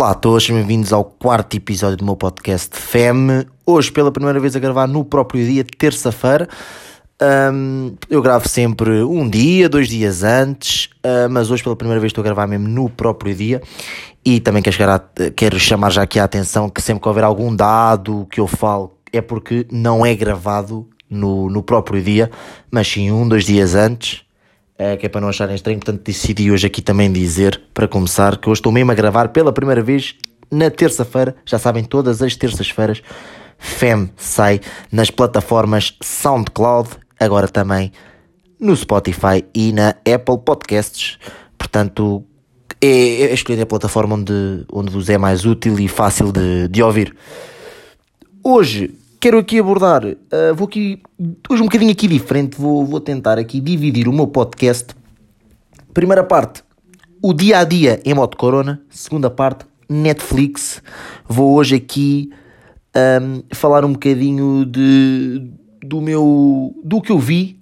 Olá a todos, bem-vindos ao quarto episódio do meu podcast FEM. Hoje, pela primeira vez, a gravar no próprio dia, terça-feira. Um, eu gravo sempre um dia, dois dias antes, uh, mas hoje, pela primeira vez, estou a gravar mesmo no próprio dia. E também quero, chegar a, quero chamar já aqui a atenção que sempre que houver algum dado que eu falo, é porque não é gravado no, no próprio dia, mas sim um, dois dias antes é, que é para não acharem estranho. Portanto, decidi hoje aqui também dizer, para começar, que hoje estou mesmo a gravar pela primeira vez na terça-feira. Já sabem, todas as terças-feiras, FEM sai nas plataformas SoundCloud, agora também no Spotify e na Apple Podcasts. Portanto, é, é escolher a plataforma onde, onde vos é mais útil e fácil de, de ouvir. Hoje quero aqui abordar, uh, vou aqui, hoje um bocadinho aqui diferente, vou, vou tentar aqui dividir o meu podcast. Primeira parte, o dia a dia em modo corona. Segunda parte, Netflix. Vou hoje aqui um, falar um bocadinho de, do meu, do que eu vi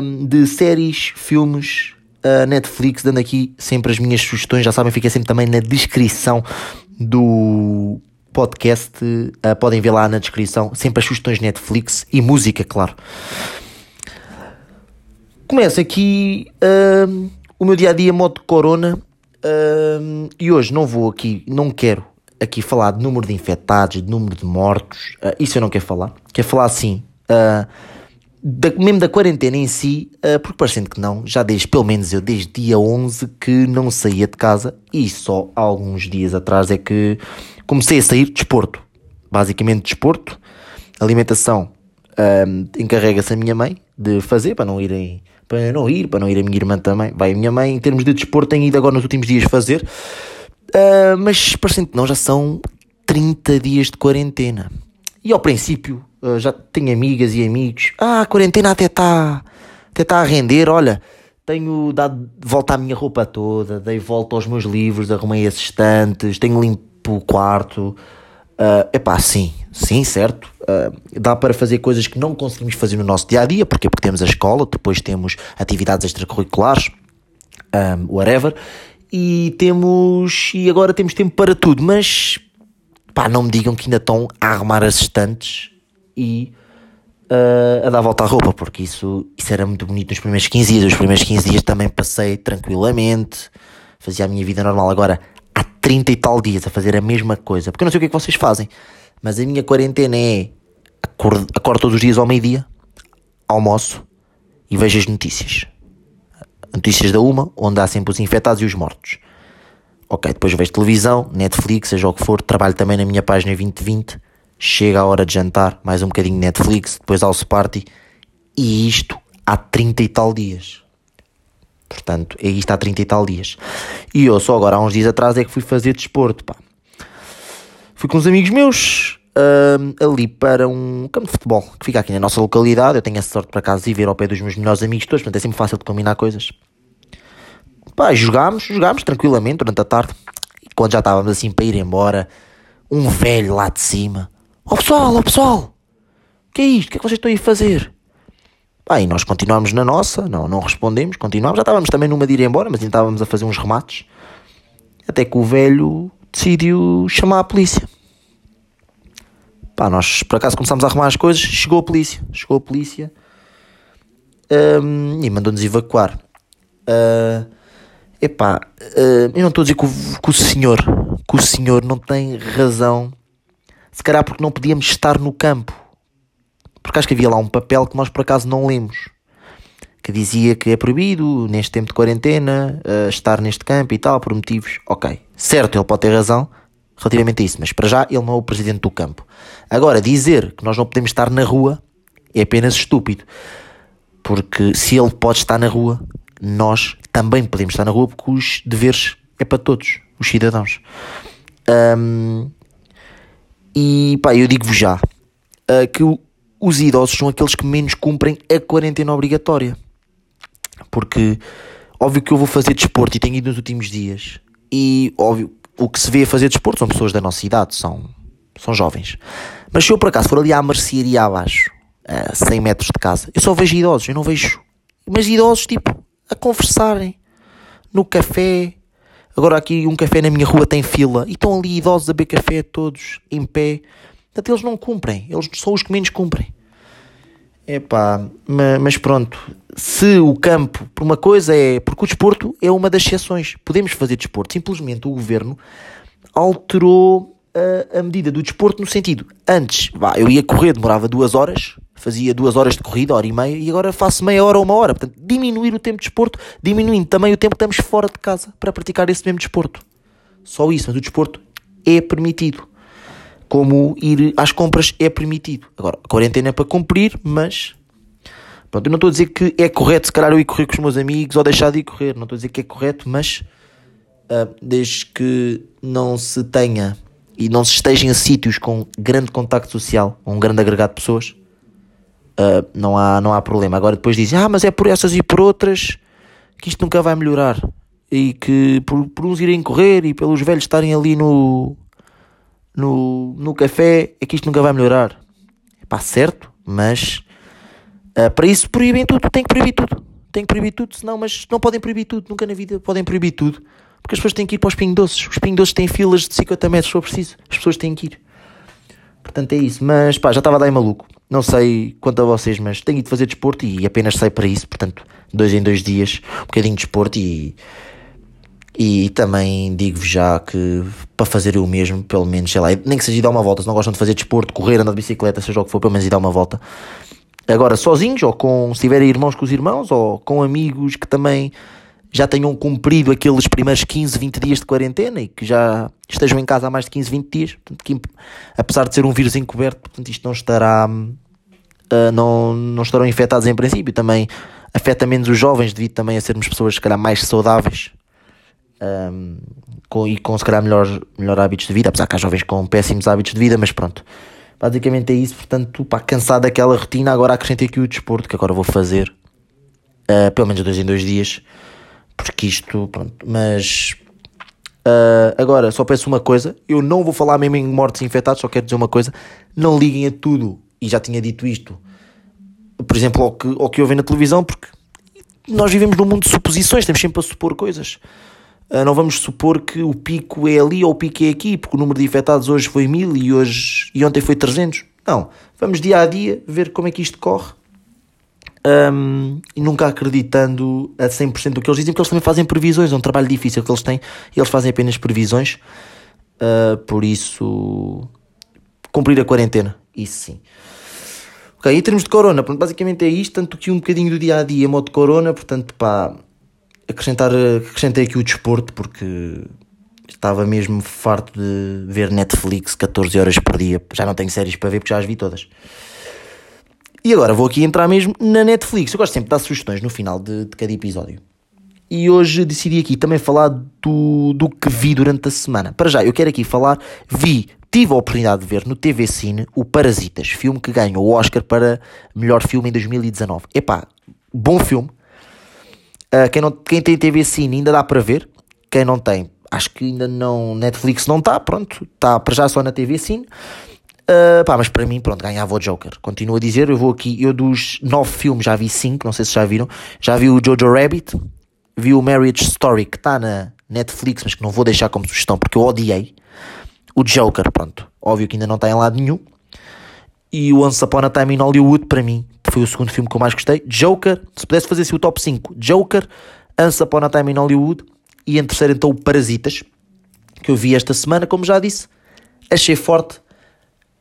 um, de séries, filmes, uh, Netflix, dando aqui sempre as minhas sugestões. Já sabem, fica sempre também na descrição do podcast, uh, podem ver lá na descrição, sempre as sugestões Netflix e música, claro. Começa aqui uh, o meu dia a dia modo corona uh, e hoje não vou aqui, não quero aqui falar de número de infectados, de número de mortos, isso eu não quero falar. Quero falar assim, da, mesmo da quarentena em si, porque parecendo que não, já desde, pelo menos eu, desde dia 11 que não saía de casa e só há alguns dias atrás é que comecei a sair desporto. Basicamente desporto, alimentação um, encarrega-se a minha mãe de fazer para não irem para não ir, para não ir a minha irmã também. Vai a minha mãe, em termos de desporto, tem ido agora nos últimos dias fazer. Uh, mas parecendo que não, já são 30 dias de quarentena. E ao princípio, uh, já tenho amigas e amigos. Ah, a quarentena até está até tá a render, olha. Tenho dado volta à minha roupa toda, dei volta aos meus livros, arrumei as estantes, tenho limpo o quarto. Uh, epá, sim, sim, certo. Uh, dá para fazer coisas que não conseguimos fazer no nosso dia a dia, porque, porque temos a escola, depois temos atividades extracurriculares, um, whatever, e temos. E agora temos tempo para tudo, mas pá, não me digam que ainda estão a arrumar as estantes e uh, a dar volta à roupa, porque isso, isso era muito bonito nos primeiros 15 dias. Os primeiros 15 dias também passei tranquilamente, fazia a minha vida normal. Agora, há 30 e tal dias a fazer a mesma coisa, porque eu não sei o que é que vocês fazem, mas a minha quarentena é acordo, acordo todos os dias ao meio-dia, almoço e vejo as notícias. Notícias da uma, onde há sempre os infectados e os mortos. Ok, depois vejo televisão, Netflix, seja o que for, trabalho também na minha página 2020, chega a hora de jantar, mais um bocadinho Netflix, depois House Party, e isto há 30 e tal dias. Portanto, isto há 30 e tal dias. E eu só agora, há uns dias atrás, é que fui fazer desporto, pá. Fui com uns amigos meus uh, ali para um campo de futebol que fica aqui na nossa localidade. Eu tenho a sorte para casa de ver ao pé dos meus melhores amigos todos, portanto é sempre fácil de combinar coisas. Pá, jogámos, jogámos tranquilamente durante a tarde. E quando já estávamos assim para ir embora, um velho lá de cima: Ó oh, pessoal, ó oh, pessoal, o que é isto? O que é que vocês estão aí a fazer? E nós continuámos na nossa, não, não respondemos, continuámos. Já estávamos também numa de ir embora, mas ainda estávamos a fazer uns remates. Até que o velho decidiu chamar a polícia. Pá, nós por acaso começámos a arrumar as coisas, chegou a polícia. Chegou a polícia um, e mandou-nos evacuar. Uh, epá, uh, eu não estou a dizer que o, que o senhor, que o senhor não tem razão. Se calhar porque não podíamos estar no campo porque acho que havia lá um papel que nós por acaso não lemos. Que dizia que é proibido, neste tempo de quarentena, uh, estar neste campo e tal, por motivos. Ok, certo, ele pode ter razão relativamente a isso, mas para já ele não é o presidente do campo. Agora, dizer que nós não podemos estar na rua é apenas estúpido. Porque se ele pode estar na rua, nós também podemos estar na rua porque os deveres é para todos, os cidadãos. Um, e pá, eu digo-vos já uh, que o, os idosos são aqueles que menos cumprem a quarentena obrigatória. Porque, óbvio que eu vou fazer desporto e tenho ido nos últimos dias. E, óbvio, o que se vê a fazer desporto são pessoas da nossa idade, são, são jovens. Mas se eu por acaso for ali à mercearia abaixo, a 100 metros de casa, eu só vejo idosos, eu não vejo. Mas idosos, tipo, a conversarem no café, Agora aqui um café na minha rua tem fila e estão ali idosos a beber café todos em pé. Portanto, eles não cumprem, eles são os que menos cumprem. Epá, mas pronto, se o campo, por uma coisa é, porque o desporto é uma das exceções, podemos fazer desporto, simplesmente o governo alterou a, a medida do desporto no sentido, antes, vá, eu ia correr, demorava duas horas, fazia duas horas de corrida, hora e meia, e agora faço meia hora ou uma hora, portanto, diminuir o tempo de desporto, diminuindo também o tempo que estamos fora de casa para praticar esse mesmo desporto. Só isso, mas o desporto é permitido como ir às compras é permitido. Agora, a quarentena é para cumprir, mas. Pronto, eu não estou a dizer que é correto, se calhar, eu ir correr com os meus amigos ou deixar de ir correr. Não estou a dizer que é correto, mas. Uh, desde que não se tenha e não se esteja em sítios com grande contacto social, um grande agregado de pessoas, uh, não, há, não há problema. Agora depois dizem, ah, mas é por essas e por outras que isto nunca vai melhorar. E que por, por uns irem correr e pelos velhos estarem ali no, no, no café, é que isto nunca vai melhorar. Pá, certo, mas uh, para isso proíbem tudo, tem que proibir tudo. Tem que proibir tudo, senão, mas não podem proibir tudo, nunca na vida podem proibir tudo. Porque as pessoas têm que ir para os pinhos doces. Os pinhos doces têm filas de 50 metros se for preciso. As pessoas têm que ir. Portanto é isso. Mas pá, já estava a dar maluco. Não sei quanto a vocês, mas tenho ido fazer desporto e apenas sei para isso. Portanto, dois em dois dias, um bocadinho de desporto e e também digo-vos já que para fazer o mesmo, pelo menos, sei lá, nem que seja ir dar uma volta, se não gostam de fazer desporto, correr, andar de bicicleta, seja o que for, pelo menos ir dar uma volta. Agora, sozinhos, ou com, se tiverem irmãos com os irmãos, ou com amigos que também já tenham cumprido aqueles primeiros 15, 20 dias de quarentena e que já estejam em casa há mais de 15, 20 dias, portanto, que, apesar de ser um vírus encoberto, portanto, isto não estará, uh, não, não estarão infectados em princípio, também afeta menos os jovens devido também a sermos pessoas, se calhar, mais saudáveis um, com, e com se calhar melhor, melhor hábitos de vida, apesar que há jovens com péssimos hábitos de vida, mas pronto. Basicamente é isso, portanto, pá, cansado daquela rotina, agora acrescentei aqui o desporto, que agora vou fazer, uh, pelo menos dois em dois dias, porque isto, pronto, mas uh, agora só peço uma coisa, eu não vou falar mesmo em mortes infectados, só quero dizer uma coisa, não liguem a tudo, e já tinha dito isto, por exemplo, ao que, ao que ouvem na televisão, porque nós vivemos num mundo de suposições, temos sempre a supor coisas. Ah, não vamos supor que o pico é ali ou o pico é aqui, porque o número de infectados hoje foi 1000 e, hoje, e ontem foi 300. Não, vamos dia a dia ver como é que isto corre um, e nunca acreditando a 100% do que eles dizem, porque eles também fazem previsões, é um trabalho difícil que eles têm e eles fazem apenas previsões. Uh, por isso, cumprir a quarentena, isso sim. Ok, em termos de corona, basicamente é isto, tanto que um bocadinho do dia a dia, modo corona, portanto, pá acrescentar, acrescentei aqui o desporto porque estava mesmo farto de ver Netflix 14 horas por dia. Já não tenho séries para ver porque já as vi todas. E agora vou aqui entrar mesmo na Netflix. Eu gosto sempre de dar sugestões no final de, de cada episódio. E hoje decidi aqui também falar do, do que vi durante a semana. Para já, eu quero aqui falar, vi, tive a oportunidade de ver no TV Cine o Parasitas, filme que ganhou o Oscar para melhor filme em 2019. Epá, bom filme, Uh, quem, não, quem tem TV Cine ainda dá para ver. Quem não tem, acho que ainda não. Netflix não está, pronto. Está para já só na TV Cine. Uh, pá, mas para mim, pronto, ganhava o Joker. Continuo a dizer, eu vou aqui, eu dos nove filmes já vi cinco, não sei se já viram. Já vi o Jojo Rabbit, vi o Marriage Story, que está na Netflix, mas que não vou deixar como sugestão porque eu odiei. O Joker, pronto, óbvio que ainda não está em lado nenhum. E o Once Upon a Time in Hollywood, para mim, foi o segundo filme que eu mais gostei. Joker, se pudesse fazer assim o top 5, Joker, Once Upon a Time in Hollywood e em terceiro então o Parasitas, que eu vi esta semana, como já disse. Achei forte,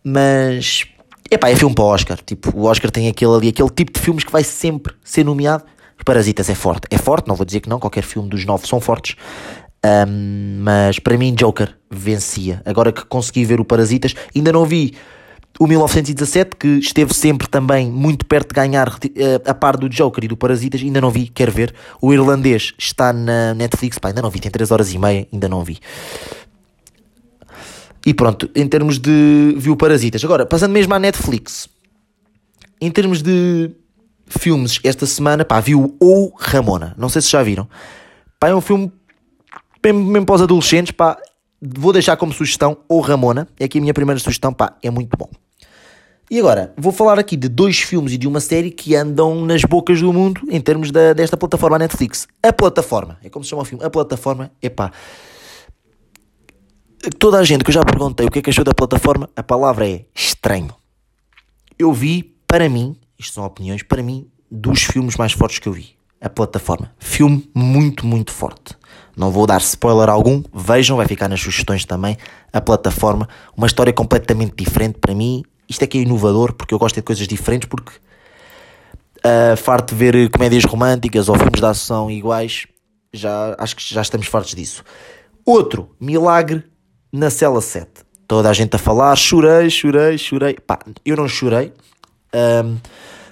mas epá, é filme para o Oscar. Tipo, o Oscar tem aquele ali, aquele tipo de filmes que vai sempre ser nomeado. Parasitas é forte. É forte, não vou dizer que não, qualquer filme dos nove são fortes. Um, mas para mim, Joker vencia. Agora que consegui ver o Parasitas, ainda não vi o 1917, que esteve sempre também muito perto de ganhar eh, a par do Joker e do Parasitas, ainda não vi, quero ver. O irlandês está na Netflix, pá, ainda não vi, tem 3 horas e meia, ainda não vi. E pronto, em termos de. Vi o Parasitas. Agora, passando mesmo à Netflix, em termos de filmes, esta semana, pá, vi o Ramona. Não sei se já viram. Pá, é um filme mesmo para os adolescentes, pá, vou deixar como sugestão o Ramona. É aqui a minha primeira sugestão, pá, é muito bom. E agora, vou falar aqui de dois filmes e de uma série que andam nas bocas do mundo em termos da, desta plataforma Netflix. A plataforma, é como se chama o filme, a plataforma, epá, toda a gente que eu já perguntei o que é que achou da plataforma, a palavra é estranho. Eu vi, para mim, isto são opiniões, para mim, dos filmes mais fortes que eu vi. A plataforma. Filme muito, muito forte. Não vou dar spoiler algum, vejam, vai ficar nas sugestões também. A plataforma, uma história completamente diferente para mim. Isto é que é inovador, porque eu gosto de coisas diferentes, porque uh, farto de ver comédias românticas ou filmes de ação iguais, já, acho que já estamos fartos disso. Outro, Milagre na Cela 7. Toda a gente a falar, chorei, chorei, chorei. Pá, eu não chorei. Um,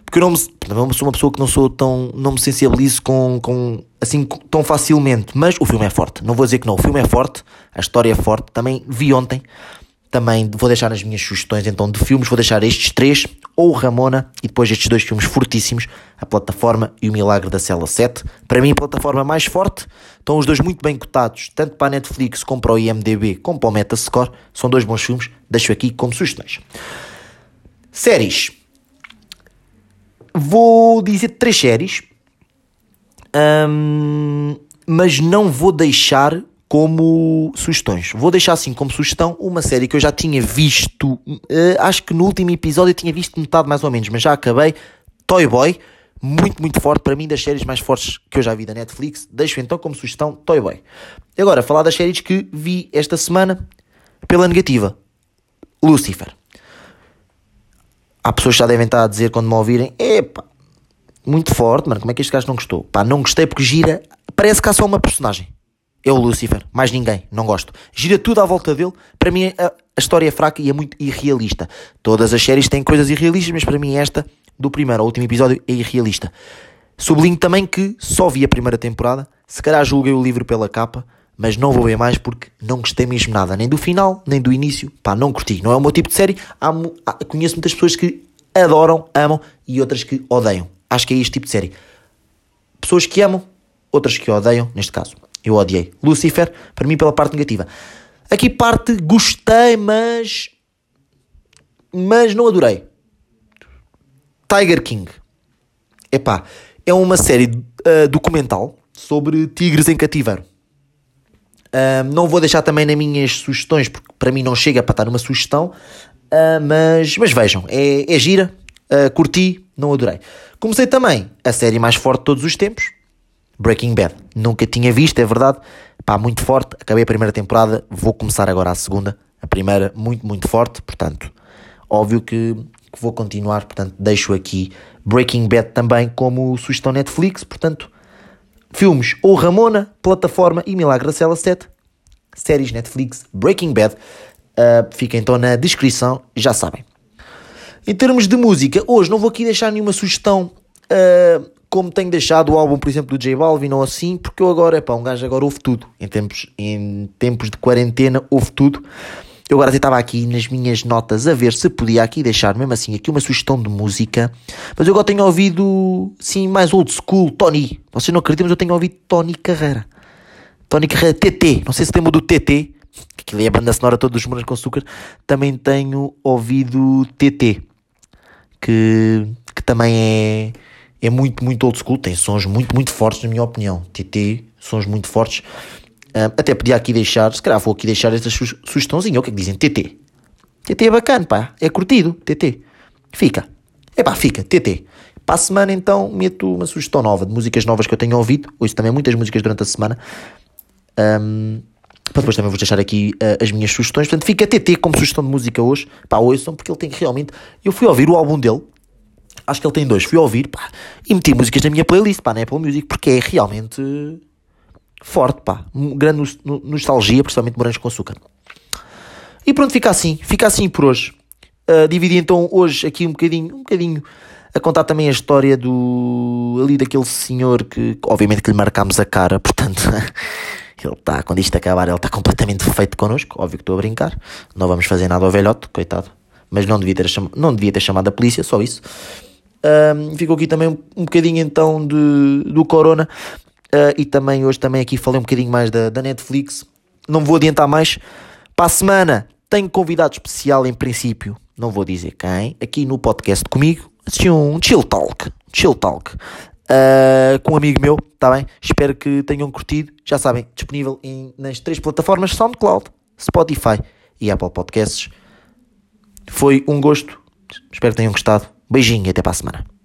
porque eu não, me, sou uma pessoa que não sou tão. não me sensibilizo com, com assim tão facilmente. Mas o filme é forte. Não vou dizer que não. O filme é forte, a história é forte. Também vi ontem. Também vou deixar nas minhas sugestões então de filmes, vou deixar estes três, ou Ramona, e depois estes dois filmes fortíssimos, A Plataforma e O Milagre da Cela 7. Para mim, a plataforma mais forte, estão os dois muito bem cotados, tanto para a Netflix como para o IMDB, como para o Metascore. São dois bons filmes, deixo aqui como sugestões. Séries. Vou dizer três séries, um, mas não vou deixar como sugestões. Vou deixar assim como sugestão uma série que eu já tinha visto, uh, acho que no último episódio eu tinha visto metade mais ou menos, mas já acabei. Toy Boy, muito, muito forte, para mim das séries mais fortes que eu já vi da Netflix. Deixo então como sugestão Toy Boy. Agora, falar das séries que vi esta semana pela negativa. Lucifer. Há pessoas que já devem estar a dizer quando me ouvirem: Epá, muito forte, mano. Como é que este gajo não gostou? Pá, não gostei porque gira. Parece que há só uma personagem. É o Lucifer. Mais ninguém. Não gosto. Gira tudo à volta dele. Para mim, a, a história é fraca e é muito irrealista. Todas as séries têm coisas irrealistas, mas para mim, esta, do primeiro ao último episódio, é irrealista. Sublinho também que só vi a primeira temporada. Se calhar julguei o livro pela capa mas não vou ver mais porque não gostei mesmo nada, nem do final, nem do início. Pá, não curti. Não é o meu tipo de série. Conheço muitas pessoas que adoram, amam e outras que odeiam. Acho que é este tipo de série. Pessoas que amam, outras que odeiam, neste caso. Eu odiei. Lucifer, para mim, pela parte negativa. Aqui parte gostei, mas. Mas não adorei. Tiger King. Epá, é uma série uh, documental sobre tigres em cativeiro não vou deixar também nas minhas sugestões, porque para mim não chega para estar numa sugestão, uh, mas, mas vejam, é, é gira, uh, curti, não adorei. Comecei também a série mais forte de todos os tempos, Breaking Bad. Nunca tinha visto, é verdade, pá, muito forte. Acabei a primeira temporada, vou começar agora a segunda. A primeira, muito, muito forte, portanto, óbvio que, que vou continuar. Portanto, deixo aqui Breaking Bad também como sugestão Netflix, portanto Filmes ou Ramona, Plataforma e Milagre da Cela 7. Séries Netflix, Breaking Bad. Uh, fica então na descrição, já sabem. Em termos de música, hoje não vou aqui deixar nenhuma sugestão uh, como tenho deixado o álbum, por exemplo, do J Balvin ou assim, porque eu agora, é pá, um gajo agora ouve tudo. Em tempos, em tempos de quarentena, ouve tudo. Eu agora estava aqui nas minhas notas a ver se podia aqui deixar, mesmo assim, aqui uma sugestão de música. Mas eu agora tenho ouvido, sim, mais old school, Tony. Vocês não acreditam, mas eu tenho ouvido Tony Carreira. Tony Carreira, TT. Não sei se lembram do TT, que aquilo é a banda sonora todos os Morangos com Açúcar. Também tenho ouvido TT, que, que também é, é muito, muito old school. Tem sons muito, muito fortes, na minha opinião. TT, sons muito fortes. Uh, até podia aqui deixar, se calhar vou aqui deixar esta su sugestãozinha. O que é que dizem? TT. TT é bacana, pá. É curtido. TT. Fica. É pá, fica. TT. Para a semana, então, meto uma sugestão nova de músicas novas que eu tenho ouvido. Ouço também muitas músicas durante a semana. Um, para depois também vou deixar aqui uh, as minhas sugestões. Portanto, fica TT como sugestão de música hoje. Pá, ouçam, porque ele tem realmente. Eu fui ouvir o álbum dele. Acho que ele tem dois. Fui ouvir, pá. E meti músicas na minha playlist, pá, na Apple Music, porque é realmente forte, pá. Grande nostalgia, principalmente morangos com açúcar. E pronto, fica assim. Fica assim por hoje. Uh, dividi então hoje aqui um bocadinho, um bocadinho a contar também a história do ali daquele senhor que obviamente que lhe marcámos a cara, portanto ele está, quando isto acabar, ele está completamente feito connosco, óbvio que estou a brincar, não vamos fazer nada ao velhote, coitado, mas não devia ter, cham... não devia ter chamado a polícia, só isso. Um, ficou aqui também um, um bocadinho então de, do Corona Uh, e também hoje também aqui falei um bocadinho mais da, da Netflix. Não vou adiantar mais. Para a semana tenho convidado especial em princípio. Não vou dizer quem. Aqui no podcast comigo. Assisti um chill talk. Chill talk. Uh, com um amigo meu, está bem? Espero que tenham curtido. Já sabem, disponível em, nas três plataformas SoundCloud, Spotify e Apple Podcasts. Foi um gosto. Espero que tenham gostado. Beijinho e até para a semana.